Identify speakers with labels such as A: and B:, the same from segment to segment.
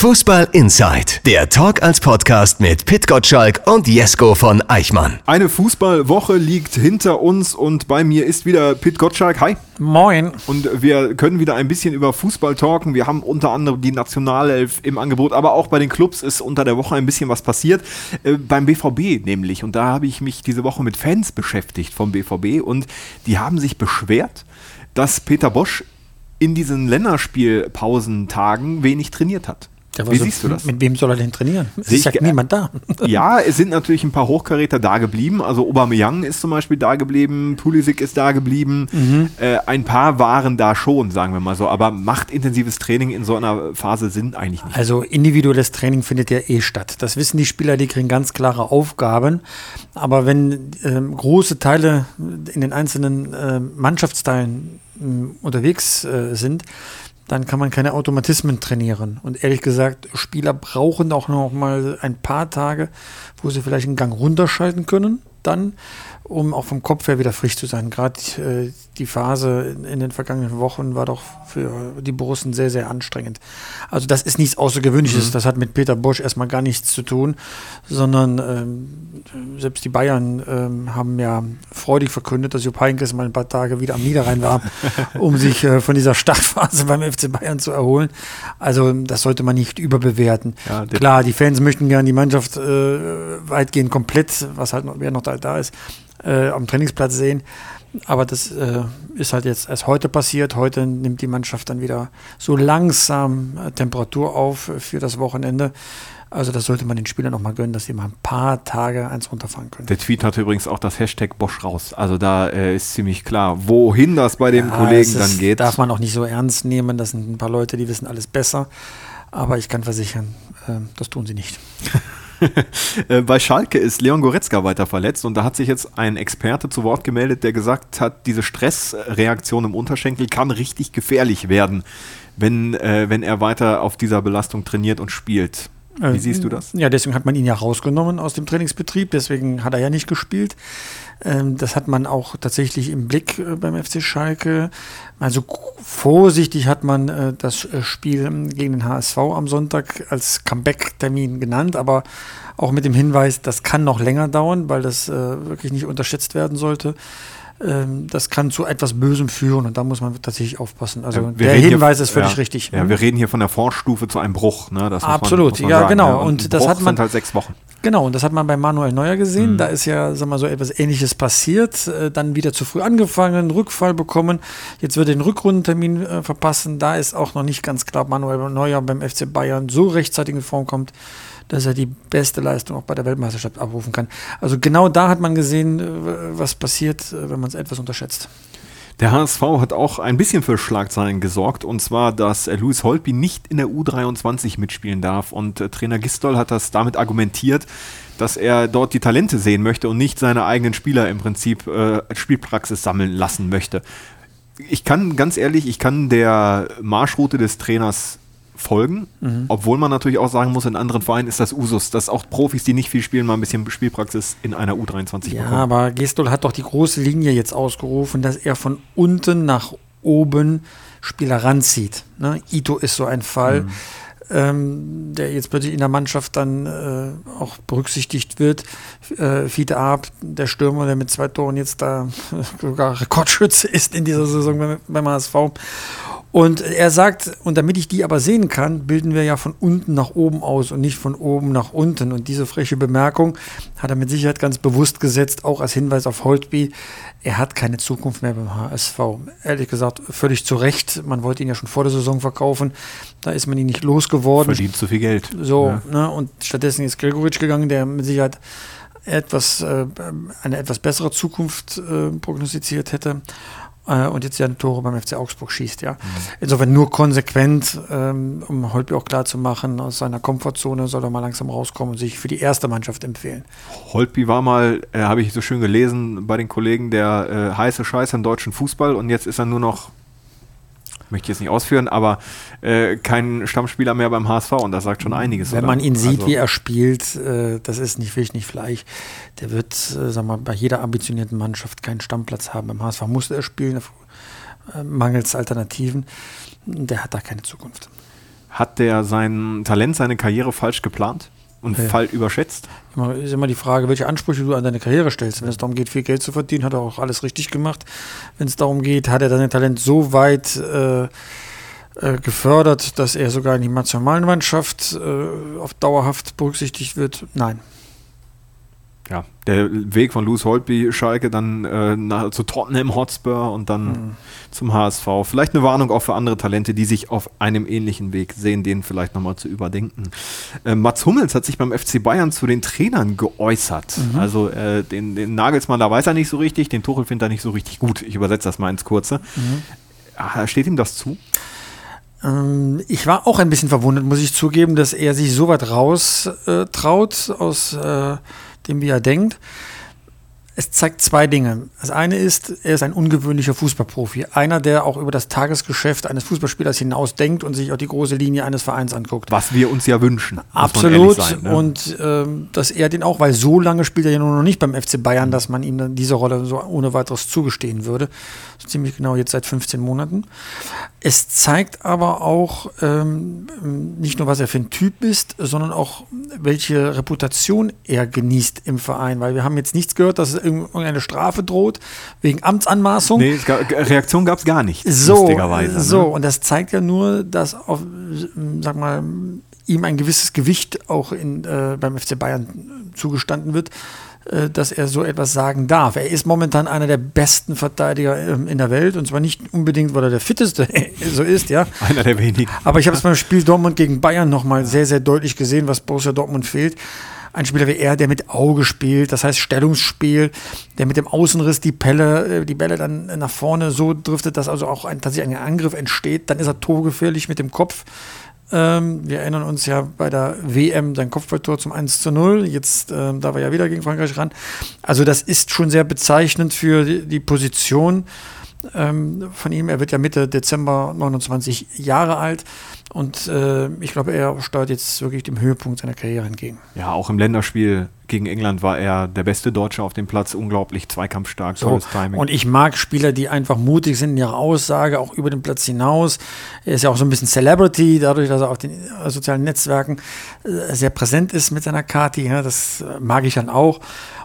A: Fußball Inside, der Talk als Podcast mit Pit Gottschalk und Jesko von Eichmann.
B: Eine Fußballwoche liegt hinter uns und bei mir ist wieder Pit Gottschalk. Hi.
C: Moin.
B: Und wir können wieder ein bisschen über Fußball talken. Wir haben unter anderem die Nationalelf im Angebot, aber auch bei den Clubs ist unter der Woche ein bisschen was passiert. Äh, beim BVB nämlich. Und da habe ich mich diese Woche mit Fans beschäftigt vom BVB und die haben sich beschwert, dass Peter Bosch in diesen Länderspielpausentagen wenig trainiert hat.
C: Ja, Wie so, siehst du das? Mit wem soll er denn trainieren? Es ist ja niemand da.
B: Ja, es sind natürlich ein paar Hochkaräter da geblieben. Also Aubameyang ist zum Beispiel da geblieben, Pulisic ist da geblieben. Mhm. Äh, ein paar waren da schon, sagen wir mal so. Aber macht intensives Training in so einer Phase sind eigentlich nicht.
C: Also individuelles Training findet ja eh statt. Das wissen die Spieler, die kriegen ganz klare Aufgaben. Aber wenn äh, große Teile in den einzelnen äh, Mannschaftsteilen äh, unterwegs äh, sind, dann kann man keine Automatismen trainieren. Und ehrlich gesagt, Spieler brauchen auch noch mal ein paar Tage, wo sie vielleicht einen Gang runterschalten können, dann, um auch vom Kopf her wieder frisch zu sein. Gerade äh, die Phase in, in, den vergangenen Wochen war doch für die Borussen sehr, sehr anstrengend. Also das ist nichts Außergewöhnliches. Mhm. Das hat mit Peter Bosch erstmal gar nichts zu tun, sondern ähm, selbst die Bayern ähm, haben ja freudig verkündet, dass Jupp Heynckes mal ein paar Tage wieder am Niederrhein war, um sich äh, von dieser Startphase beim FC Bayern zu erholen. Also das sollte man nicht überbewerten. Ja, Klar, die Fans möchten gerne die Mannschaft äh, weitgehend komplett, was halt noch, wer noch da, da ist, äh, am Trainingsplatz sehen. Aber das äh, ist halt jetzt erst heute passiert. Heute nimmt die Mannschaft dann wieder so langsam äh, Temperatur auf für das Wochenende. Also das sollte man den Spielern noch mal gönnen, dass sie mal ein paar Tage eins runterfahren können.
B: Der Tweet hatte übrigens auch das Hashtag Bosch raus. Also da äh, ist ziemlich klar, wohin das bei dem ja, Kollegen dann geht.
C: Darf man auch nicht so ernst nehmen. Das sind ein paar Leute, die wissen alles besser. Aber ich kann versichern, äh, das tun sie nicht.
B: Äh, bei Schalke ist Leon Goretzka weiter verletzt und da hat sich jetzt ein Experte zu Wort gemeldet, der gesagt hat, diese Stressreaktion im Unterschenkel kann richtig gefährlich werden, wenn, äh, wenn er weiter auf dieser Belastung trainiert und spielt. Wie äh, siehst du das?
C: Ja, deswegen hat man ihn ja rausgenommen aus dem Trainingsbetrieb, deswegen hat er ja nicht gespielt. Ähm, das hat man auch tatsächlich im Blick äh, beim FC Schalke. Also vorsichtig hat man äh, das Spiel gegen den HSV am Sonntag als Comeback-Termin genannt, aber auch mit dem Hinweis, das kann noch länger dauern, weil das wirklich nicht unterschätzt werden sollte ähm, das kann zu etwas Bösem führen und da muss man tatsächlich aufpassen. Also ja, der Hinweis hier, ist völlig
B: ja,
C: richtig.
B: Ja, wir reden hier von der Vorstufe zu einem Bruch. Ne?
C: Das Absolut, man, man ja genau. Ja,
B: und, und das hat man halt sechs Wochen.
C: Genau, und das hat man bei Manuel Neuer gesehen. Mhm. Da ist ja, sag mal, so etwas Ähnliches passiert. Äh, dann wieder zu früh angefangen, Rückfall bekommen. Jetzt wird er den Rückrundentermin äh, verpassen. Da ist auch noch nicht ganz klar, ob Manuel Neuer beim FC Bayern so rechtzeitig in Form kommt dass er die beste Leistung auch bei der Weltmeisterschaft abrufen kann. Also genau da hat man gesehen, äh, was passiert, äh, wenn man es etwas unterschätzt.
B: Der HSV hat auch ein bisschen für Schlagzeilen gesorgt und zwar, dass äh, Louis Holtby nicht in der U23 mitspielen darf und Trainer Gistol hat das damit argumentiert, dass er dort die Talente sehen möchte und nicht seine eigenen Spieler im Prinzip äh, Spielpraxis sammeln lassen möchte. Ich kann ganz ehrlich, ich kann der Marschroute des Trainers folgen. Mhm. Obwohl man natürlich auch sagen muss, in anderen Vereinen ist das Usus, dass auch Profis, die nicht viel spielen, mal ein bisschen Spielpraxis in einer U23
C: ja, bekommen. Ja, aber Gestol hat doch die große Linie jetzt ausgerufen, dass er von unten nach oben Spieler ranzieht. Ne? Ito ist so ein Fall. Mhm. Ähm, der jetzt plötzlich in der Mannschaft dann äh, auch berücksichtigt wird. Äh, Fiete Ab, der Stürmer, der mit zwei Toren jetzt da sogar Rekordschütze ist in dieser Saison beim, beim HSV. Und er sagt, und damit ich die aber sehen kann, bilden wir ja von unten nach oben aus und nicht von oben nach unten. Und diese freche Bemerkung hat er mit Sicherheit ganz bewusst gesetzt, auch als Hinweis auf Holtby. Er hat keine Zukunft mehr beim HSV. Ehrlich gesagt, völlig zu Recht. Man wollte ihn ja schon vor der Saison verkaufen. Da ist man ihn nicht losgeworden.
B: Verdient zu viel Geld.
C: So, ja. ne? und stattdessen ist Gregoritsch gegangen, der mit Sicherheit etwas, äh, eine etwas bessere Zukunft äh, prognostiziert hätte äh, und jetzt ja Tore beim FC Augsburg schießt. Ja. Mhm. Insofern nur konsequent, ähm, um Holtby auch klar zu machen, aus seiner Komfortzone soll er mal langsam rauskommen und sich für die erste Mannschaft empfehlen.
B: Holtby war mal, äh, habe ich so schön gelesen bei den Kollegen, der äh, heiße Scheiß im deutschen Fußball und jetzt ist er nur noch möchte ich jetzt nicht ausführen, aber äh, kein Stammspieler mehr beim HSV und das sagt schon einiges.
C: Wenn oder? man ihn sieht, also, wie er spielt, äh, das ist nicht Fisch, nicht Fleisch. Der wird, äh, sag mal, bei jeder ambitionierten Mannschaft keinen Stammplatz haben. Beim HSV muss er spielen, äh, mangels Alternativen. Der hat da keine Zukunft.
B: Hat der sein Talent, seine Karriere falsch geplant und
C: Ja.
B: falsch überschätzt?
C: Immer, ist immer die Frage, welche Ansprüche du an deine Karriere stellst. Wenn es darum geht, viel Geld zu verdienen, hat er auch alles richtig gemacht. Wenn es darum geht, hat er sein Talent so weit äh, äh, gefördert, dass er sogar in die Nationalmannschaft äh, auf dauerhaft berücksichtigt wird? Nein.
B: Ja, der Weg von Louis Holtby, Schalke, dann äh, nach, zu Tottenham Hotspur und dann
C: Mhm.
B: zum HSV. Vielleicht eine Warnung auch für andere Talente, die sich auf einem ähnlichen Weg sehen, den vielleicht nochmal zu überdenken. Äh, Mats Hummels hat sich beim FC Bayern zu den Trainern geäußert.
C: Mhm.
B: Also äh, den, den Nagelsmann, da weiß er nicht so richtig, den Tuchel findet er nicht so richtig gut. Ich übersetze das mal ins Kurze.
C: Mhm.
B: Ah, Steht ihm das zu?
C: Ähm, ich war auch ein bisschen verwundert, muss ich zugeben, dass er sich so weit raus äh, traut aus äh, dem, wie er denkt. Es zeigt zwei Dinge. Das eine ist, er ist ein ungewöhnlicher Fußballprofi. Einer, der auch über das Tagesgeschäft eines Fußballspielers hinaus denkt und sich auch die große Linie eines Vereins anguckt.
B: Was wir uns ja wünschen.
C: Absolut.
B: sein, ne?
C: Und ähm, dass er den auch, weil so lange spielt er ja nur noch nicht beim FC Bayern, dass man ihm dann diese Rolle so ohne weiteres zugestehen würde. So ziemlich genau jetzt seit 15 Monaten. Es zeigt aber auch ähm, nicht nur, was er für ein Typ ist, sondern auch, welche Reputation er genießt im Verein. Weil wir haben jetzt nichts gehört, dass es irgendeine Strafe droht wegen Amtsanmaßung.
B: Nee, gab, Reaktion gab es gar nicht,
C: So,
B: lustigerweise.
C: so,
B: Ne?
C: und das zeigt ja nur, dass auf, sag mal, ihm ein gewisses Gewicht auch in, äh, beim FC Bayern zugestanden wird, äh, dass er so etwas sagen darf. Er ist momentan einer der besten Verteidiger ähm, in der Welt und zwar nicht unbedingt, weil er der fitteste so ist, ja.
B: Einer der wenigen.
C: Aber ich habe es beim Spiel Dortmund gegen Bayern nochmal sehr, sehr deutlich gesehen, was Borussia Dortmund fehlt. Ein Spieler wie er, der mit Auge spielt, das heißt Stellungsspiel, der mit dem Außenriss die Bälle, äh, die Bälle dann nach vorne so driftet, dass also auch ein, tatsächlich ein Angriff entsteht. Dann ist er torgefährlich mit dem Kopf. Ähm, wir erinnern uns ja bei der WM sein Kopfballtor zum 1 zu 0. Jetzt ähm, da war ja wieder gegen Frankreich ran. Also das ist schon sehr bezeichnend für die, die Position ähm, von ihm. Er wird ja Mitte Dezember 29 Jahre alt und äh, ich glaube, er steuert jetzt wirklich dem Höhepunkt seiner Karriere entgegen.
B: Ja, auch im Länderspiel gegen England war er der beste Deutsche auf dem Platz, unglaublich zweikampfstark,
C: So.
B: tolles Timing.
C: Und ich mag Spieler, die einfach mutig sind in ihrer Aussage, auch über den Platz hinaus. Er ist ja auch so ein bisschen Celebrity, dadurch, dass er auf den äh, sozialen Netzwerken äh, sehr präsent ist mit seiner Kati. Ja, das äh, mag ich dann auch.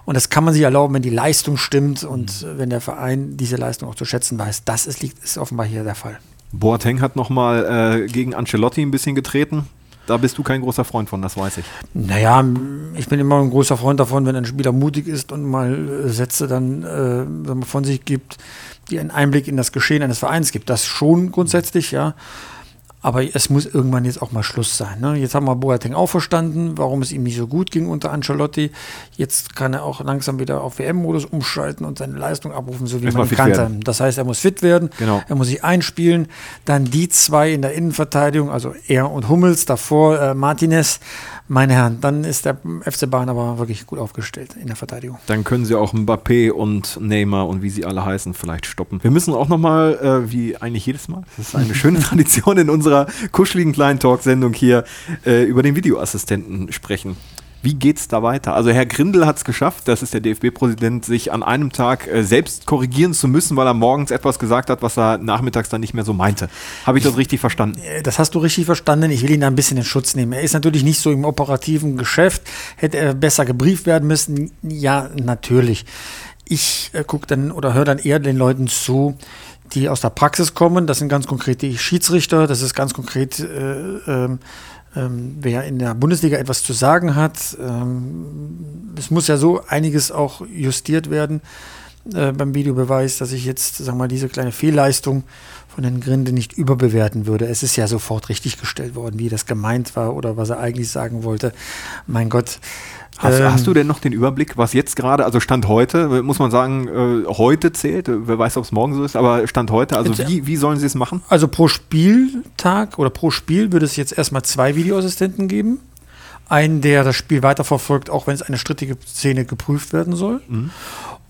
C: Und das kann man sich erlauben, wenn die Leistung stimmt und äh, wenn der Verein diese Leistung auch zu schätzen weiß. Das ist, liegt, ist offenbar hier der Fall.
B: Boateng hat nochmal äh, gegen Ancelotti ein bisschen getreten. Da bist du kein großer Freund von, das weiß ich.
C: Naja, ich bin immer ein großer Freund davon, wenn ein Spieler mutig ist und mal äh, Sätze dann äh, von sich gibt, die einen Einblick in das Geschehen eines Vereins gibt. Das schon grundsätzlich, ja. Aber es muss irgendwann jetzt auch mal Schluss sein. Ne? Jetzt haben wir Boateng auch verstanden, warum es ihm nicht so gut ging unter Ancelotti. Jetzt kann er auch langsam wieder auf WM-Modus umschalten und seine Leistung abrufen, so wie
B: Erstmal
C: man ihn kannte.
B: werden.
C: Das heißt, er muss fit werden,
B: Genau.
C: er muss sich einspielen. Dann die zwei in der Innenverteidigung, also er und Hummels, davor äh, Martinez. Meine Herren, dann ist der FC Bayern aber wirklich gut aufgestellt in der Verteidigung.
B: Dann können sie auch Mbappé und Neymar und wie sie alle heißen vielleicht stoppen. Wir müssen auch nochmal, äh, wie eigentlich jedes Mal, das ist eine schöne Tradition in unserer kuscheligen kleinen Talksendung hier, äh, über den Videoassistenten sprechen. Wie geht's da weiter? Also Herr Grindel hat es geschafft, das ist der DFB-Präsident, sich an einem Tag äh, selbst korrigieren zu müssen, weil er morgens etwas gesagt hat, was er nachmittags dann nicht mehr so meinte. Habe ich das richtig verstanden?
C: Äh, Das hast du richtig verstanden. Ich will ihn da ein bisschen in Schutz nehmen. Er ist natürlich nicht so im operativen Geschäft. Hätte er besser gebrieft werden müssen? Ja, natürlich. Ich äh, gucke dann oder höre dann eher den Leuten zu, die aus der Praxis kommen. Das sind ganz konkret die Schiedsrichter. Das ist ganz konkret, äh, ähm, ähm, wer in der Bundesliga etwas zu sagen hat. Ähm, es muss ja so einiges auch justiert werden äh, beim Videobeweis, dass ich jetzt, sag mal, diese kleine Fehlleistung von Herrn Grinde nicht überbewerten würde. Es ist ja sofort richtig gestellt worden, wie das gemeint war oder was er eigentlich sagen wollte. Mein Gott.
B: Hast,
C: ähm,
B: hast du denn noch den Überblick, was jetzt gerade, also Stand heute, muss man sagen, äh, heute zählt, wer weiß, ob es morgen so ist, aber Stand heute, also wie, wie sollen sie es machen?
C: Also pro Spieltag oder pro Spiel würde es jetzt erstmal zwei Videoassistenten geben. Einen, der das Spiel weiterverfolgt, auch wenn es eine strittige Szene geprüft werden soll.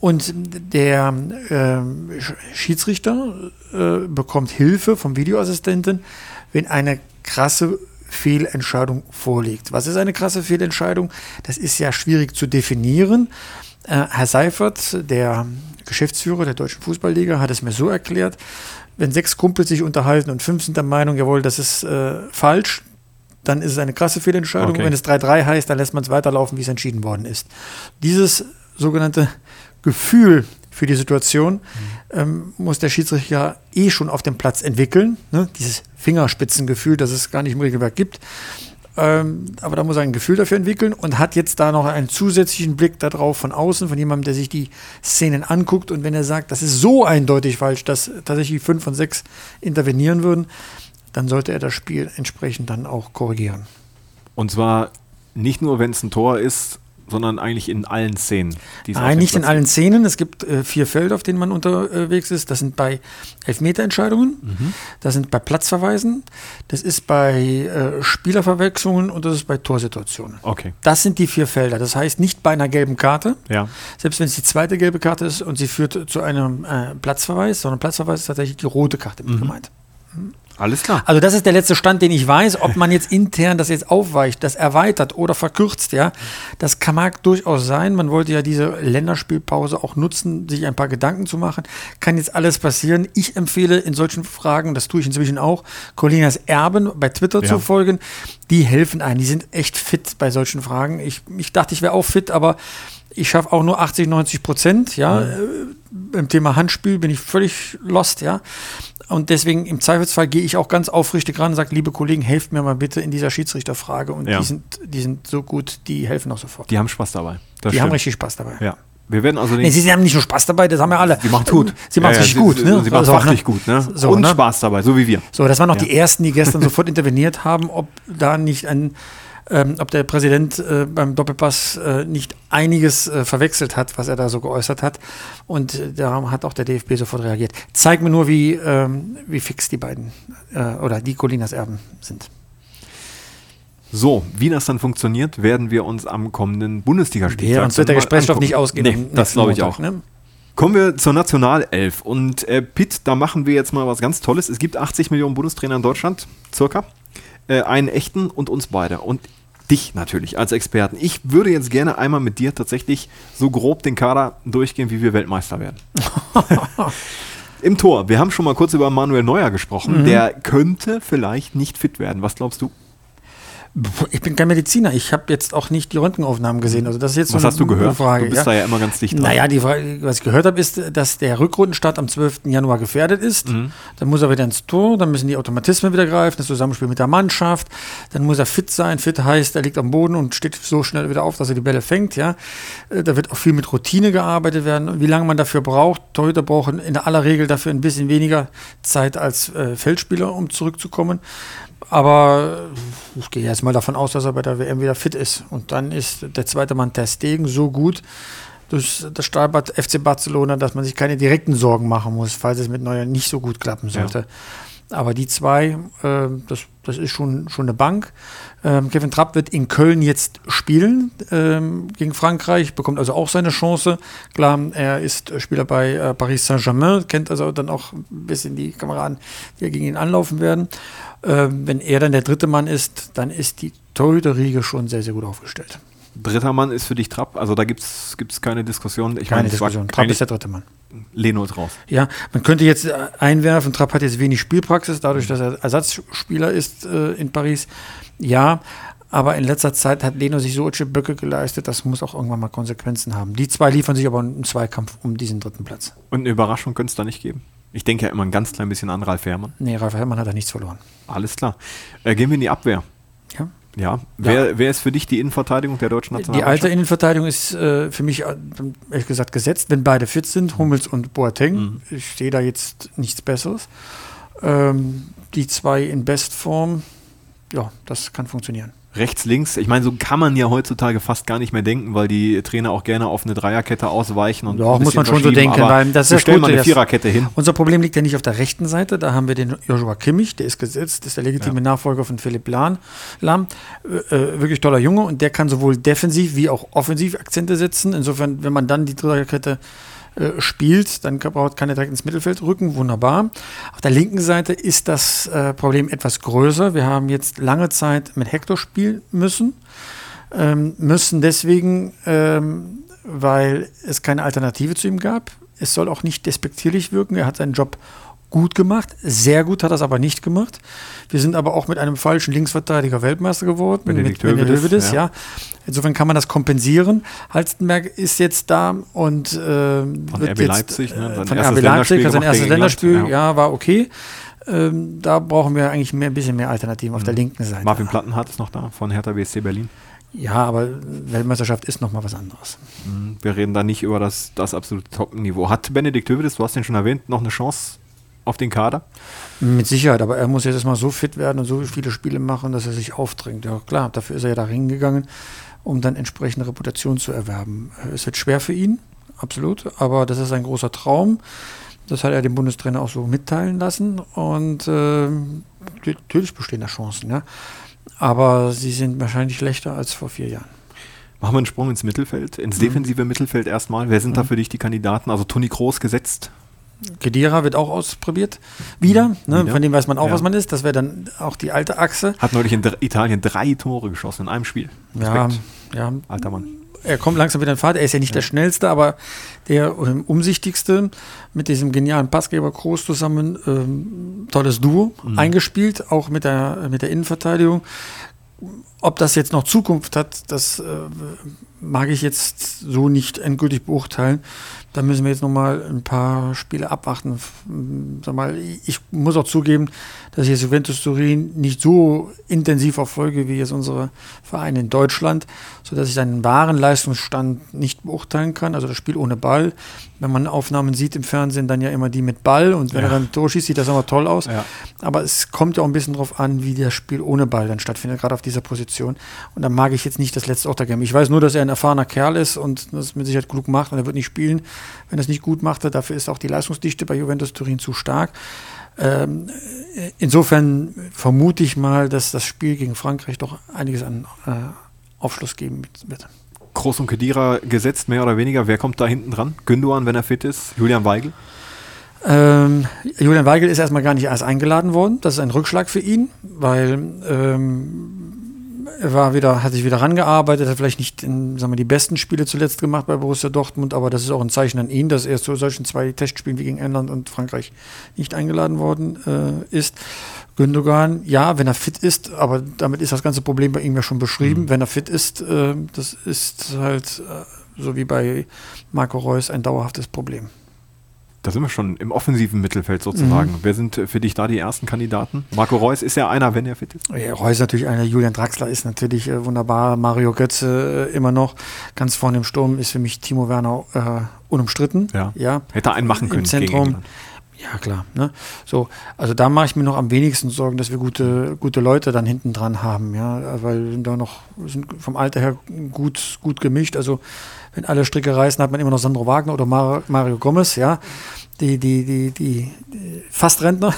C: Und der Sch- Schiedsrichter äh, bekommt Hilfe vom Videoassistenten, wenn eine krasse Fehlentscheidung vorliegt. Was ist eine krasse Fehlentscheidung? Das ist ja schwierig zu definieren. Äh, Herr Seifert, der Geschäftsführer der Deutschen Fußballliga, hat es mir so erklärt, wenn sechs Kumpels sich unterhalten und fünf sind der Meinung, jawohl, das ist äh, falsch, dann ist es eine krasse Fehlentscheidung.
B: Okay.
C: Wenn es 3-3 heißt, dann lässt man es weiterlaufen, wie es entschieden worden ist. Dieses sogenannte Gefühl für die Situation ähm, muss der Schiedsrichter eh schon auf dem Platz entwickeln. Ne? Dieses Fingerspitzengefühl, das es gar nicht im Regelwerk gibt. Ähm, aber da muss er ein Gefühl dafür entwickeln und hat jetzt da noch einen zusätzlichen Blick darauf von außen, von jemandem, der sich die Szenen anguckt. Und wenn er sagt, das ist so eindeutig falsch, dass tatsächlich fünf von sechs intervenieren würden, dann sollte er das Spiel entsprechend dann auch korrigieren.
B: Und zwar nicht nur, wenn es ein Tor ist, sondern eigentlich in allen Szenen.
C: Nein,
B: dem
C: nicht in allen Szenen. Es gibt äh, vier Felder, auf denen man unterwegs ist. Das sind bei Elfmeterentscheidungen,
B: Mhm.
C: das sind bei Platzverweisen, das ist bei äh, Spielerverwechslungen und das ist bei Torsituationen.
B: Okay,
C: Das sind die vier Felder. Das heißt, nicht bei einer gelben Karte,
B: ja.
C: selbst wenn es die zweite gelbe Karte ist und sie führt zu einem äh, Platzverweis, sondern Platzverweis ist tatsächlich die rote Karte mit gemeint.
B: Alles klar.
C: Also das ist der letzte Stand, den ich weiß. Ob man jetzt intern das jetzt aufweicht, das erweitert oder verkürzt, ja, das kann mag durchaus sein. Man wollte ja diese Länderspielpause auch nutzen, sich ein paar Gedanken zu machen. Kann jetzt alles passieren. Ich empfehle in solchen Fragen, das tue ich inzwischen auch, Colinas Erben bei Twitter
B: Ja.
C: zu folgen. Die helfen einem. Die sind echt fit bei solchen Fragen. Ich, ich dachte, ich wäre auch fit, aber ich schaffe auch nur 80, 90 Prozent, ja. Äh, Beim Thema Handspiel bin ich völlig lost, ja. Und deswegen im Zweifelsfall gehe ich auch ganz aufrichtig ran und sage, liebe Kollegen, helft mir mal bitte in dieser Schiedsrichterfrage. Und
B: Ja.
C: die, sind, die sind so gut, die helfen auch sofort.
B: Die haben Spaß dabei. Das
C: die haben
B: stimmt.
C: richtig Spaß dabei.
B: Ja. Wir werden also
C: Nee, sie haben nicht nur Spaß dabei, das haben wir alle.
B: Sie machen gut.
C: Sie machen es
B: Ja, ja,
C: richtig gut.
B: Sie,
C: ne?
B: sie machen
C: Also,
B: fachlich
C: ne?
B: gut, ne?
C: So,
B: Und
C: ne?
B: Spaß dabei, so wie wir.
C: So, das waren noch
B: Ja.
C: die ersten, die gestern sofort interveniert haben, ob da nicht ein, ähm, ob der Präsident äh, beim Doppelpass äh, nicht einiges äh, verwechselt hat, was er da so geäußert hat. Und äh, da hat auch der DFB sofort reagiert. Zeigt mir nur, wie, ähm, wie fix die beiden äh, oder die Colinas Erben sind.
B: So, wie das dann funktioniert, werden wir uns am kommenden Bundesligaspiel
C: Ja, uns wird der Gesprächsstoff nicht ausgehen.
B: Nee, das glaube ich
C: Montag,
B: auch.
C: Ne?
B: Kommen wir zur Nationalelf. Und äh, Pitt, da machen wir jetzt mal was ganz Tolles. Es gibt 80 Millionen Bundestrainer in Deutschland, circa. Äh, einen echten und uns beide. Und dich natürlich als Experten. Ich würde jetzt gerne einmal mit dir tatsächlich so grob den Kader durchgehen, wie wir Weltmeister werden. Im Tor, wir haben schon mal kurz über Manuel Neuer gesprochen.
C: Mhm.
B: Der könnte vielleicht nicht fit werden. Was glaubst du?
C: Ich bin kein Mediziner. Ich habe jetzt auch nicht die Röntgenaufnahmen gesehen. Also das ist jetzt
B: Was
C: so
B: hast du
C: eine
B: gehört?
C: Frage.
B: du bist
C: ja.
B: da ja immer ganz dicht dran.
C: Naja, die Frage, was ich gehört habe, ist, dass der Rückrundenstart am 12. Januar gefährdet ist.
B: Mhm.
C: Dann muss er wieder ins Tor, dann müssen die Automatismen wieder greifen, das Zusammenspiel mit der Mannschaft. Dann muss er fit sein. Fit heißt, er liegt am Boden und steht so schnell wieder auf, dass er die Bälle fängt. Ja, Äh, Da wird auch viel mit Routine gearbeitet werden. Wie lange man dafür braucht, Torhüter brauchen in aller Regel dafür ein bisschen weniger Zeit als äh, Feldspieler, um zurückzukommen. Aber ich gehe jetzt mal davon aus, dass er bei der WM wieder fit ist. Und dann ist der zweite Mann Ter Stegen so gut durch das Stahlbad FC Barcelona, dass man sich keine direkten Sorgen machen muss, falls es mit Neuer nicht so gut klappen sollte. Aber die zwei, äh, das, das ist schon, schon eine Bank. Ähm, Kevin Trapp wird in Köln jetzt spielen ähm, gegen Frankreich, bekommt also auch seine Chance. Klar, er ist Spieler bei äh, Paris Saint-Germain, kennt also dann auch ein bisschen die Kameraden, die gegen ihn anlaufen werden. Ähm, wenn er dann der dritte Mann ist, dann ist die Torhüterriege schon sehr, sehr gut aufgestellt.
B: Dritter Mann ist für dich Trapp. Also da gibt es keine Diskussion. Ich
C: Keine
B: meine,
C: Diskussion. Trapp ist der dritte Mann.
B: Leno ist raus.
C: Ja, man könnte jetzt äh, einwerfen, Trapp hat jetzt wenig Spielpraxis, dadurch, dass er Ersatzspieler ist äh, in Paris. Ja, aber in letzter Zeit hat Leno sich solche Böcke geleistet, das muss auch irgendwann mal Konsequenzen haben. Die zwei liefern sich aber einen Zweikampf um diesen dritten Platz.
B: Und eine Überraschung könnte es da nicht geben. Ich denke ja immer ein ganz klein bisschen an Ralf Herrmann.
C: Nee, Ralf Herrmann hat da nichts verloren.
B: Alles klar. Äh, gehen wir in die Abwehr.
C: Ja.
B: Ja. Wer, wer ist für dich die Innenverteidigung der deutschen
C: Die alte
B: Nationalmannschaft?
C: Innenverteidigung ist äh, für mich äh, ehrlich gesagt gesetzt, wenn beide fit sind, Hummels und Boateng.
B: Mhm.
C: Ich sehe da jetzt nichts Besseres. Ähm, die zwei in Bestform, ja, das kann funktionieren.
B: Rechts, links. Ich meine, so kann man ja heutzutage fast gar nicht mehr denken, weil die Trainer auch gerne auf eine Dreierkette ausweichen. Und
C: Doch, muss man schon so denken, weil das ist
B: stellen mal eine Viererkette hin.
C: Unser Problem liegt ja nicht auf der rechten Seite, da haben wir den Joshua Kimmich, der ist gesetzt, ist der legitime Nachfolger von Philipp Lahm. Lahm äh, äh, wirklich toller Junge und der kann sowohl defensiv wie auch offensiv Akzente setzen. Insofern, wenn man dann die Dreierkette äh, spielt, dann kann- braucht keine direkt ins Mittelfeld rücken, wunderbar. Auf der linken Seite ist das äh, Problem etwas größer. Wir haben jetzt lange Zeit mit Hector spielen müssen, ähm, müssen deswegen, ähm, weil es keine Alternative zu ihm gab. es soll auch nicht despektierlich wirken. Er hat seinen Job gut gemacht. Sehr gut hat er es aber nicht gemacht. Wir sind aber auch mit einem falschen Linksverteidiger Weltmeister geworden.
B: Benedikt
C: mit
B: Hövedes, ja.
C: ja. Insofern kann man das kompensieren. Halstenberg ist jetzt da und äh,
B: Von
C: wird
B: RB
C: jetzt,
B: Leipzig, ne?
C: äh,
B: Sein
C: von
B: erstes
C: RB Leipzig,
B: Länderspiel
C: sein erstes Länderspiel,
B: ja.
C: ja. war okay. Ähm, da brauchen wir eigentlich mehr, ein bisschen mehr Alternativen auf der linken Seite.
B: Mhm. Marvin Plattenhardt ist noch da von Hertha BSC Berlin.
C: Ja, aber Weltmeisterschaft ist nochmal was anderes.
B: Mhm. Wir reden da nicht über das, das absolute Top-Niveau. Hat Benedikt Hövedes, du hast den schon erwähnt, noch eine Chance auf den Kader?
C: Mit Sicherheit, aber er muss jetzt erstmal so fit werden und so viele Spiele machen, dass er sich aufdrängt. Ja, klar, dafür ist er ja da hingegangen, um dann entsprechende Reputation zu erwerben. Es wird schwer für ihn, absolut, aber das ist ein großer Traum. Das hat er dem Bundestrainer auch so mitteilen lassen und äh, natürlich bestehen da Chancen, ja. Aber sie sind wahrscheinlich schlechter als vor vier Jahren.
B: Machen wir einen Sprung ins Mittelfeld,
C: Mhm.
B: ins defensive Mittelfeld erstmal. Wer sind da für dich die Kandidaten? Also Toni Kroos gesetzt.
C: Kedira wird auch ausprobiert. Wieder, ne?
B: Wieder.
C: von dem weiß man auch,
B: Ja.
C: was man ist. Das wäre dann auch die alte Achse.
B: Hat neulich in Italien drei Tore geschossen in einem Spiel.
C: Ja,
B: Respekt,
C: ja,
B: alter Mann.
C: er kommt langsam wieder in Fahrt. Er ist ja nicht der schnellste, aber der umsichtigste. Mit diesem genialen Passgeber Kroos zusammen. Ähm, tolles Duo. Eingespielt, auch mit der, mit der Innenverteidigung. Ob das jetzt noch Zukunft hat, das äh, mag ich jetzt so nicht endgültig beurteilen. Da müssen wir jetzt noch mal ein paar Spiele abwarten. Sag mal, ich muss auch zugeben, dass ich jetzt Juventus Turin nicht so intensiv verfolge wie jetzt unsere Vereine in Deutschland, sodass ich seinen wahren Leistungsstand nicht beurteilen kann. Also das Spiel ohne Ball. Wenn man Aufnahmen sieht im Fernsehen, dann ja immer die mit Ball und wenn
B: Ja.
C: er dann ein Tor schießt, sieht das immer toll aus.
B: Ja.
C: Aber es kommt ja auch ein bisschen drauf an, wie das Spiel ohne Ball dann stattfindet, gerade auf dieser Position. Und da mag ich jetzt nicht das letzte Octagame. Ich weiß nur, dass er ein erfahrener Kerl ist und das mit Sicherheit klug macht und er wird nicht spielen, wenn er es nicht gut macht. Dafür ist auch die Leistungsdichte bei Juventus Turin zu stark. Ähm, äh, insofern vermute ich mal, dass das Spiel gegen Frankreich doch einiges an äh, Aufschluss geben wird.
B: Kroos und Kedira gesetzt, mehr oder weniger. Wer kommt da hinten dran? Gündogan, wenn er fit ist. Julian Weigel.
C: Ähm, Julian Weigel ist erstmal gar nicht erst eingeladen worden. Das ist ein Rückschlag für ihn, weil ähm, war wieder, hat sich wieder rangearbeitet, hat vielleicht nicht in, sagen wir, die besten Spiele zuletzt gemacht bei Borussia Dortmund, aber das ist auch ein Zeichen an ihn, dass er zu solchen zwei Testspielen wie gegen England und Frankreich nicht eingeladen worden äh, ist. Gündogan, ja, wenn er fit ist, aber damit ist das ganze Problem bei ihm ja schon beschrieben. Wenn er fit ist, äh, das ist halt äh, so wie bei Marco Reus ein dauerhaftes Problem.
B: Da sind wir schon im offensiven Mittelfeld sozusagen.
C: Mhm.
B: Wer sind äh, für dich da die ersten Kandidaten? Marco Reus ist ja einer, wenn er fit ist.
C: Ja, Reus ist natürlich einer, Julian Draxler ist natürlich äh, wunderbar, Mario Götze äh, immer noch. Ganz vorne im Sturm ist für mich Timo Werner äh, unumstritten.
B: Ja.
C: ja.
B: Hätte einen machen
C: Im
B: können gegen
C: Zentrum. Ja, klar. Ne? So, also da mache ich mir noch am wenigsten Sorgen, dass wir gute, gute Leute dann hinten dran haben, ja, weil wir sind da noch sind vom Alter her gut, gut gemischt. Also wenn alle Stricke reißen, hat man immer noch Sandro Wagner oder Mar Mario Gomez, ja. Die, die, die, die, die Fastrentner.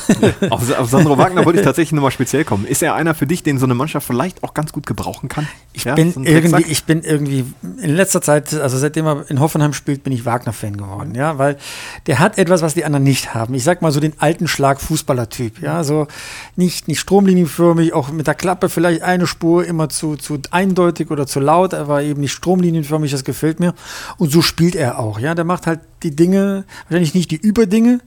B: Auf, auf Sandro Wagner wollte ich tatsächlich nochmal speziell kommen. Ist er einer für dich, den so eine Mannschaft vielleicht auch ganz gut gebrauchen kann?
C: Ich
B: Ja,
C: bin
B: so
C: irgendwie, ich bin irgendwie in letzter Zeit, also seitdem er in Hoffenheim spielt, bin ich Wagner-Fan geworden, ja, weil der hat etwas, was die anderen nicht haben. Ich sag mal so den alten Schlag Fußballer-Typ, ja, so nicht, nicht stromlinienförmig, auch mit der Klappe vielleicht eine Spur immer zu, zu eindeutig oder zu laut, aber eben nicht stromlinienförmig, das gefällt mir. Und so spielt er auch, ja, der macht halt die Dinge, wahrscheinlich nicht die Überdinge,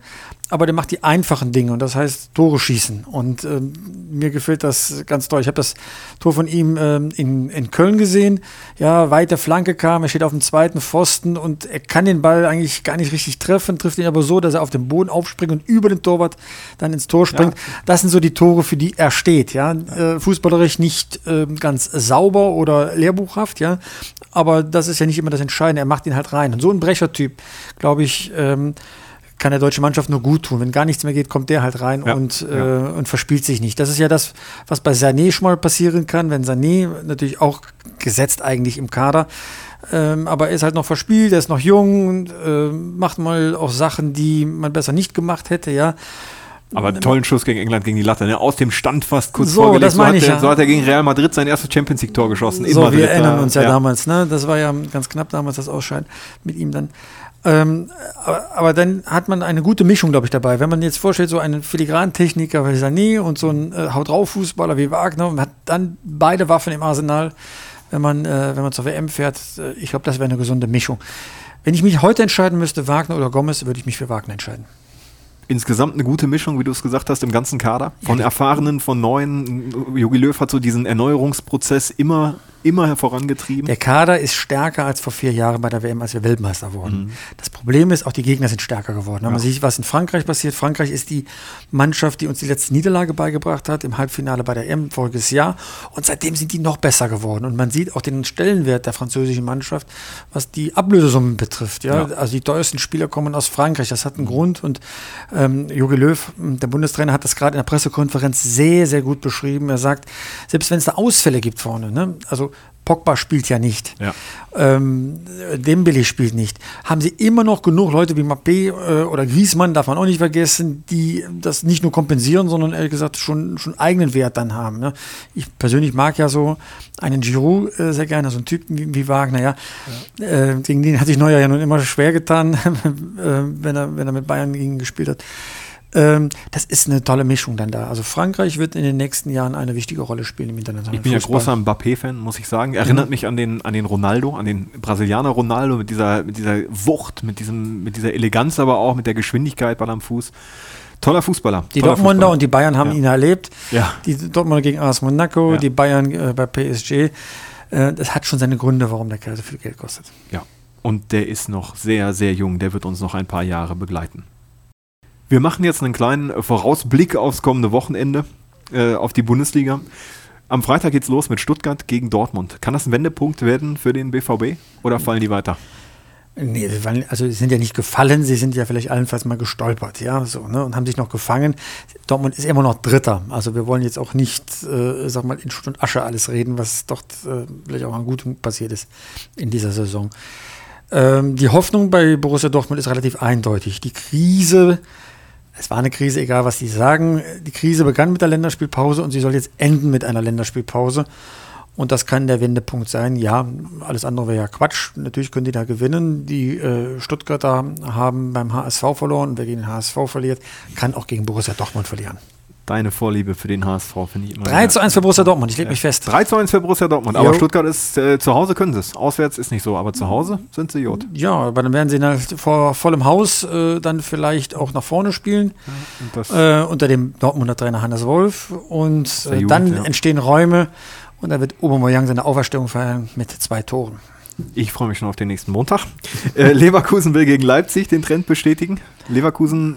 C: aber der macht die einfachen Dinge und das heißt Tore schießen. Und ähm, mir gefällt das ganz toll. Ich habe das Tor von ihm ähm, in, in Köln gesehen. Ja, weite Flanke kam, er steht auf dem zweiten Pfosten und er kann den Ball eigentlich gar nicht richtig treffen, trifft ihn aber so, dass er auf den Boden aufspringt und über den Torwart dann ins Tor springt. Das sind so die Tore, für die er steht. Ja, äh, fußballerisch nicht ähm, ganz sauber oder lehrbuchhaft, ja, aber das ist ja nicht immer das Entscheidende. Er macht ihn halt rein. Und so ein Brechertyp, glaube ich, ähm, kann der deutsche Mannschaft nur gut tun. Wenn gar nichts mehr geht, kommt der halt rein
B: Ja,
C: und,
B: ja.
C: Äh, und verspielt sich nicht. Das ist ja das, was bei Sané schon mal passieren kann, wenn Sané natürlich auch gesetzt eigentlich im Kader, ähm, aber er ist halt noch verspielt, er ist noch jung und äh, macht mal auch Sachen, die man besser nicht gemacht hätte, ja.
B: Aber einen tollen Schuss gegen England gegen die Latte, ne? aus dem Stand fast kurz
C: So,
B: vorgelegt.
C: das meine
B: so, hat
C: ich
B: er,
C: ja.
B: so hat er gegen Real Madrid sein erstes Champions League Tor geschossen. in
C: So, wir erinnern uns ja,
B: ja.
C: damals, ne? Das war ja ganz knapp damals das Ausscheiden mit ihm dann. Ähm, aber, aber dann hat man eine gute Mischung, glaube ich, dabei. Wenn man jetzt vorstellt, so einen Filigrantechniker wie Sané und so einen äh, Haut-drauf-Fußballer wie Wagner und hat dann beide Waffen im Arsenal, wenn man, äh, wenn man zur WM fährt, äh, ich glaube, das wäre eine gesunde Mischung. Wenn ich mich heute entscheiden müsste, Wagner oder Gomez, würde ich mich für Wagner entscheiden
B: insgesamt eine gute Mischung, wie du es gesagt hast, im ganzen Kader. Von Erfahrenen, von Neuen. Jogi Löw hat so diesen Erneuerungsprozess immer immer vorangetrieben.
C: Der Kader ist stärker als vor vier Jahren bei der WM, als wir Weltmeister wurden. Mhm. Das Problem ist, auch die Gegner sind stärker geworden. Ja. Man sieht, was in Frankreich passiert. Frankreich ist die Mannschaft, die uns die letzte Niederlage beigebracht hat im Halbfinale bei der EM voriges Jahr. Und seitdem sind die noch besser geworden. Und man sieht auch den Stellenwert der französischen Mannschaft, was die Ablösesummen betrifft. Ja? ja. Also die teuersten Spieler kommen aus Frankreich. Das hat einen. Grund. Und ähm, Jogi Löw, der Bundestrainer, hat das gerade in der Pressekonferenz sehr, sehr gut beschrieben. Er sagt, selbst wenn es da Ausfälle gibt vorne, ne? also Pogba spielt ja nicht. Ja. Ähm, Dembele spielt nicht. Haben sie immer noch genug Leute wie Mappé äh, oder Griezmann, darf man auch nicht vergessen, die das nicht nur kompensieren, sondern ehrlich gesagt schon, schon eigenen Wert dann haben. Ne? Ich persönlich mag ja so einen Giroud äh, sehr gerne, so einen Typen wie, wie Wagner. Ja. ja. Äh, gegen den hat sich Neuer ja nun immer schwer getan, äh, wenn, er, wenn er mit Bayern gegen gespielt hat. Ähm, das ist eine tolle Mischung dann da. Also Frankreich wird in den nächsten Jahren eine wichtige Rolle spielen im internationalen
B: Ich bin Fußball. ja großer Mbappé-Fan, muss ich sagen. Erinnert mhm. mich an den, an den Ronaldo, an den Brasilianer Ronaldo mit dieser, mit dieser Wucht, mit, diesem, mit dieser Eleganz, aber auch mit der Geschwindigkeit Ball am Fuß. Toller Fußballer.
C: Die
B: toller
C: Dortmunder Fußballer. und die Bayern haben ja. ihn erlebt. Ja. Die Dortmunder gegen AS Monaco, ja. die Bayern äh, bei PSG. Äh, das hat schon seine Gründe, warum der Kerl so viel Geld kostet.
B: Ja. Und der ist noch sehr, sehr jung. Der wird uns noch ein paar Jahre begleiten. Wir machen jetzt einen kleinen Vorausblick aufs kommende Wochenende, äh, auf die Bundesliga. Am Freitag geht's los mit Stuttgart gegen Dortmund. Kann das ein Wendepunkt werden für den BVB oder fallen die weiter?
C: Nee, also sie sind ja nicht gefallen, sie sind ja vielleicht allenfalls mal gestolpert, ja, so, ne, und haben sich noch gefangen. Dortmund ist immer noch Dritter. Also wir wollen jetzt auch nicht, äh, sag mal, in Schutt Asche alles reden, was doch äh, vielleicht auch an Gutem passiert ist in dieser Saison. Ähm, die Hoffnung bei Borussia Dortmund ist relativ eindeutig. Die Krise es war eine Krise, egal was Sie sagen. Die Krise begann mit der Länderspielpause und sie soll jetzt enden mit einer Länderspielpause. Und das kann der Wendepunkt sein. Ja, alles andere wäre ja Quatsch. Natürlich können die da gewinnen. Die äh, Stuttgarter haben beim HSV verloren. Und wer gegen den HSV verliert, kann auch gegen Borussia Dortmund verlieren
B: deine Vorliebe für den HSV, finde ich
C: immer. 3 zu 1 für Borussia Dortmund, ich lege mich fest.
B: 3 zu 1 für Borussia Dortmund, aber jo. Stuttgart ist, äh, zu Hause können sie es. Auswärts ist nicht so, aber zu Hause sind sie Jod.
C: Ja, aber dann werden sie halt vor vollem Haus äh, dann vielleicht auch nach vorne spielen. Ja, äh, unter dem Dortmunder Trainer Hannes Wolf. Und äh, Jugend, dann ja. entstehen Räume und da wird Aubameyang seine Auferstehung feiern mit zwei Toren.
B: Ich freue mich schon auf den nächsten Montag. Äh, Leverkusen will gegen Leipzig den Trend bestätigen. Leverkusen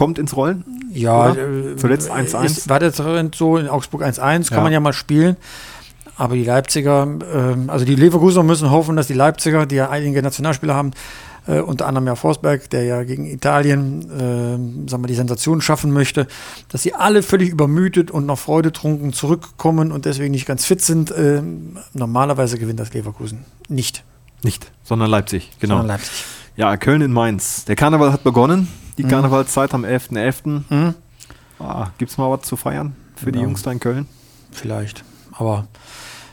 B: kommt ins Rollen?
C: Ja, äh, zuletzt 1-1. War der Trend so in Augsburg 1-1, kann ja. man ja mal spielen. Aber die Leipziger, äh, also die Leverkusener müssen hoffen, dass die Leipziger, die ja einige Nationalspieler haben, äh, unter anderem ja Forsberg, der ja gegen Italien äh, sagen wir, die Sensation schaffen möchte, dass sie alle völlig übermüdet und noch freudetrunken zurückkommen und deswegen nicht ganz fit sind. Äh, normalerweise gewinnt das Leverkusen nicht.
B: Nicht, sondern Leipzig, genau. Sondern Leipzig. Ja, Köln in Mainz. Der Karneval hat begonnen die mhm. Karnevalszeit am 11.11. .11. Mhm. Ah, Gibt es mal was zu feiern für ja. die Jungs da in Köln?
C: Vielleicht, aber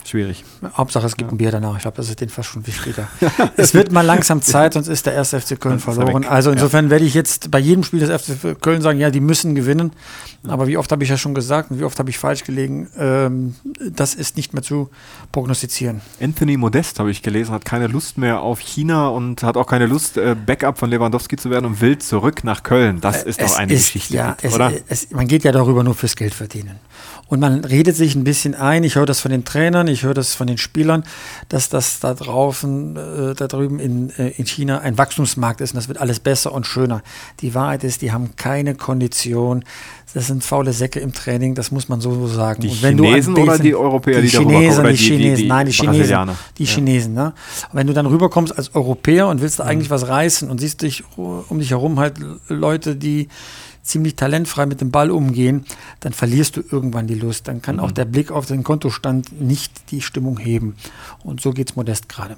B: schwierig.
C: Hauptsache es gibt ja. ein Bier danach. Ich glaube, das ist den fast schon wichtiger. es wird mal langsam Zeit, sonst ist der erste FC Köln verloren. Also insofern ja. werde ich jetzt bei jedem Spiel des FC Köln sagen, ja, die müssen gewinnen. Aber wie oft habe ich ja schon gesagt und wie oft habe ich falsch gelegen, ähm, das ist nicht mehr zu prognostizieren.
B: Anthony Modest, habe ich gelesen, hat keine Lust mehr auf China und hat auch keine Lust, äh, Backup von Lewandowski zu werden und will zurück nach Köln. Das äh, ist doch eine ist, Geschichte,
C: ja, es, oder? Es, man geht ja darüber nur fürs Geld verdienen. Und man redet sich ein bisschen ein, ich höre das von den Trainern, ich höre das von den Spielern, dass das da draußen, äh, da drüben in, äh, in China ein Wachstumsmarkt ist und das wird alles besser und schöner. Die Wahrheit ist, die haben keine Kondition. Das sind faule Säcke im Training, das muss man so sagen.
B: Die Chinesen Besen, oder die Europäer,
C: die, die Chinesen, die, Chinesen, die, die, nein, die Chinesen, die ja. Chinesen. Ne? Und wenn du dann rüberkommst als Europäer und willst da eigentlich mhm. was reißen und siehst dich um dich herum halt Leute, die ziemlich talentfrei mit dem Ball umgehen, dann verlierst du irgendwann die Lust. Dann kann mhm. auch der Blick auf den Kontostand nicht die Stimmung heben. Und so geht es modest gerade.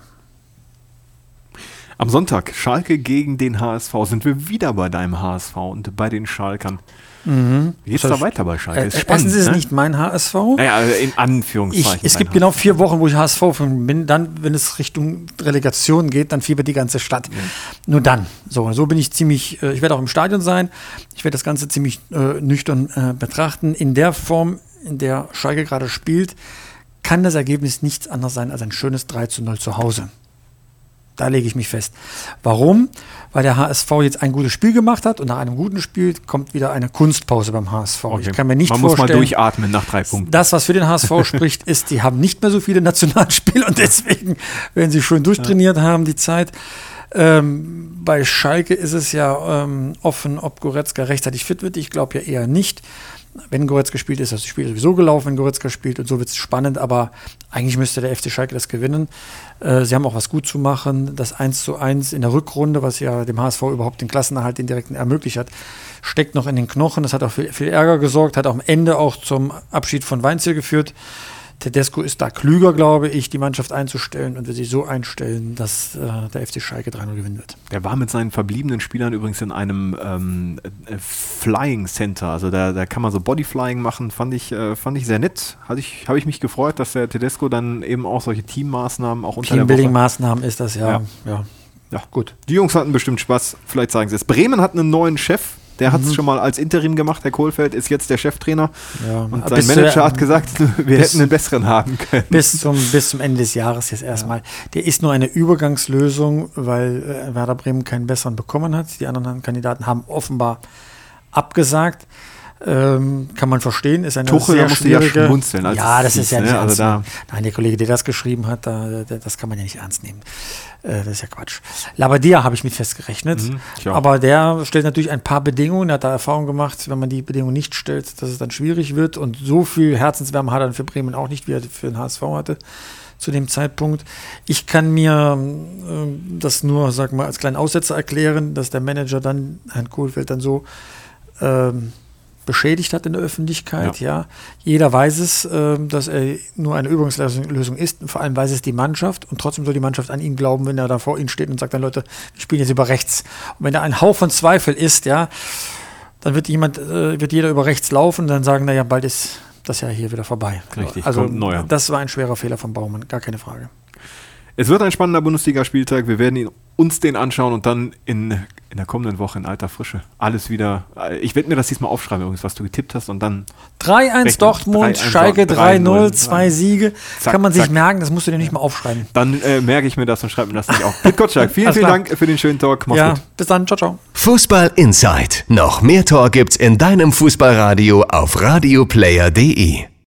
B: Am Sonntag Schalke gegen den HSV. Sind wir wieder bei deinem HSV und bei den Schalkern. Mhm. Wie geht's da weiter bei Schalke?
C: Äh, ist spannend, erstens ist ne? es nicht mein HSV.
B: Naja, also in Anführungszeichen.
C: Ich, es gibt HSV. genau vier Wochen, wo ich HSV bin. Dann, wenn es Richtung Relegation geht, dann fiebert die ganze Stadt. Ja. Nur dann. So, so bin ich ziemlich, äh, ich werde auch im Stadion sein. Ich werde das Ganze ziemlich äh, nüchtern äh, betrachten. In der Form, in der Schalke gerade spielt, kann das Ergebnis nichts anderes sein als ein schönes 3 zu 0 zu Hause. Da lege ich mich fest. Warum? Weil der HSV jetzt ein gutes Spiel gemacht hat und nach einem guten Spiel kommt wieder eine Kunstpause beim HSV.
B: Okay.
C: Ich kann mir nicht
B: Man
C: vorstellen.
B: muss mal durchatmen nach drei Punkten.
C: Das, was für den HSV spricht, ist, die haben nicht mehr so viele Nationalspiele und deswegen werden sie schön durchtrainiert haben, die Zeit. Ähm, bei Schalke ist es ja ähm, offen, ob Goretzka rechtzeitig fit wird. Ich glaube ja eher nicht. Wenn Goretzka spielt, ist das Spiel sowieso gelaufen, wenn Goretzka spielt und so wird es spannend, aber eigentlich müsste der FC Schalke das gewinnen. Äh, sie haben auch was gut zu machen. Das 1 zu 1 in der Rückrunde, was ja dem HSV überhaupt den Klassenerhalt, den direkten ermöglicht hat, steckt noch in den Knochen. Das hat auch für viel Ärger gesorgt, hat auch am Ende auch zum Abschied von Weinziel geführt. Tedesco ist da klüger, glaube ich, die Mannschaft einzustellen und wird sich so einstellen, dass äh, der FC Schalke 3-0 gewinnen wird.
B: Der war mit seinen verbliebenen Spielern übrigens in einem ähm, äh, Flying Center. Also da, da kann man so Bodyflying machen, fand ich, äh, fand ich sehr nett. Habe ich, hab ich mich gefreut, dass der Tedesco dann eben auch solche Teammaßnahmen auch unter
C: Teambuilding-Maßnahmen ist das ja.
B: Ja.
C: ja.
B: Ja, gut. Die Jungs hatten bestimmt Spaß. Vielleicht sagen sie es. Bremen hat einen neuen Chef. Der hat es schon mal als Interim gemacht. Herr Kohlfeld ist jetzt der Cheftrainer.
C: Ja.
B: Und
C: Bis
B: sein
C: zu-
B: Manager hat gesagt, wir
C: bis-
B: hätten einen besseren haben können.
C: Bis zum, bis zum Ende des Jahres jetzt erstmal. Der ist nur eine Übergangslösung, weil äh, Werder Bremen keinen besseren bekommen hat. Die anderen Kandidaten haben offenbar abgesagt. Ähm, kann man verstehen, ist eine
B: Tuchel,
C: sehr
B: da ja
C: schwierige.
B: schmunzeln, als
C: ja, das
B: hieß,
C: ist ja
B: ne?
C: nicht
B: Also
C: ernst
B: da-
C: nehmen. Nein, der Kollege, der das geschrieben hat, da, der, das kann man ja nicht ernst nehmen. Äh, das ist ja Quatsch. Labadia habe ich mit festgerechnet.
B: Mhm,
C: aber der stellt natürlich ein paar Bedingungen. Er hat da Erfahrung gemacht, wenn man die Bedingungen nicht stellt, dass es dann schwierig wird. Und so viel Herzenswärme hat er für Bremen auch nicht, wie er für den HSV hatte zu dem Zeitpunkt. Ich kann mir ähm, das nur, sag mal, als kleinen Aussetzer erklären, dass der Manager dann Herrn Kohlfeld dann so ähm, beschädigt hat in der Öffentlichkeit. Ja. Jeder weiß es, ähm, dass er nur eine Übungslösung Lösung ist. Und vor allem weiß es die Mannschaft. Und trotzdem soll die Mannschaft an ihn glauben, wenn er da vor ihnen steht und sagt dann, Leute, wir spielen jetzt über rechts. Und wenn da ein Hauch von Zweifel ist, ja, dann wird jemand, äh, wird jeder über rechts laufen und dann sagen, naja, bald ist das ja hier wieder vorbei.
B: Richtig,
C: also das war ein schwerer Fehler von Baumann, gar keine Frage.
B: Es wird ein spannender Bundesligaspieltag. Wir werden ihn, uns den anschauen und dann in, in der kommenden Woche in alter Frische alles wieder. äh, Ich werde mir das diesmal aufschreiben, übrigens, was du getippt hast und dann
C: 3-1
B: Rechnen.
C: Dortmund,
B: 3-1
C: Schalke 3-0,
B: 3-0,
C: zwei Siege.
B: Zack,
C: Kann man sich
B: zack.
C: merken, das musst du dir nicht mal aufschreiben.
B: Dann äh, merke ich mir das und schreibe mir das nicht auf. Pit Gottschalk, vielen, vielen. Dank für den schönen Talk. Mach's
C: Ja,
B: gut.
C: bis dann, ciao, ciao.
A: Fußball Inside. Noch mehr Tor gibt's in deinem Fußballradio auf radioplayer.de.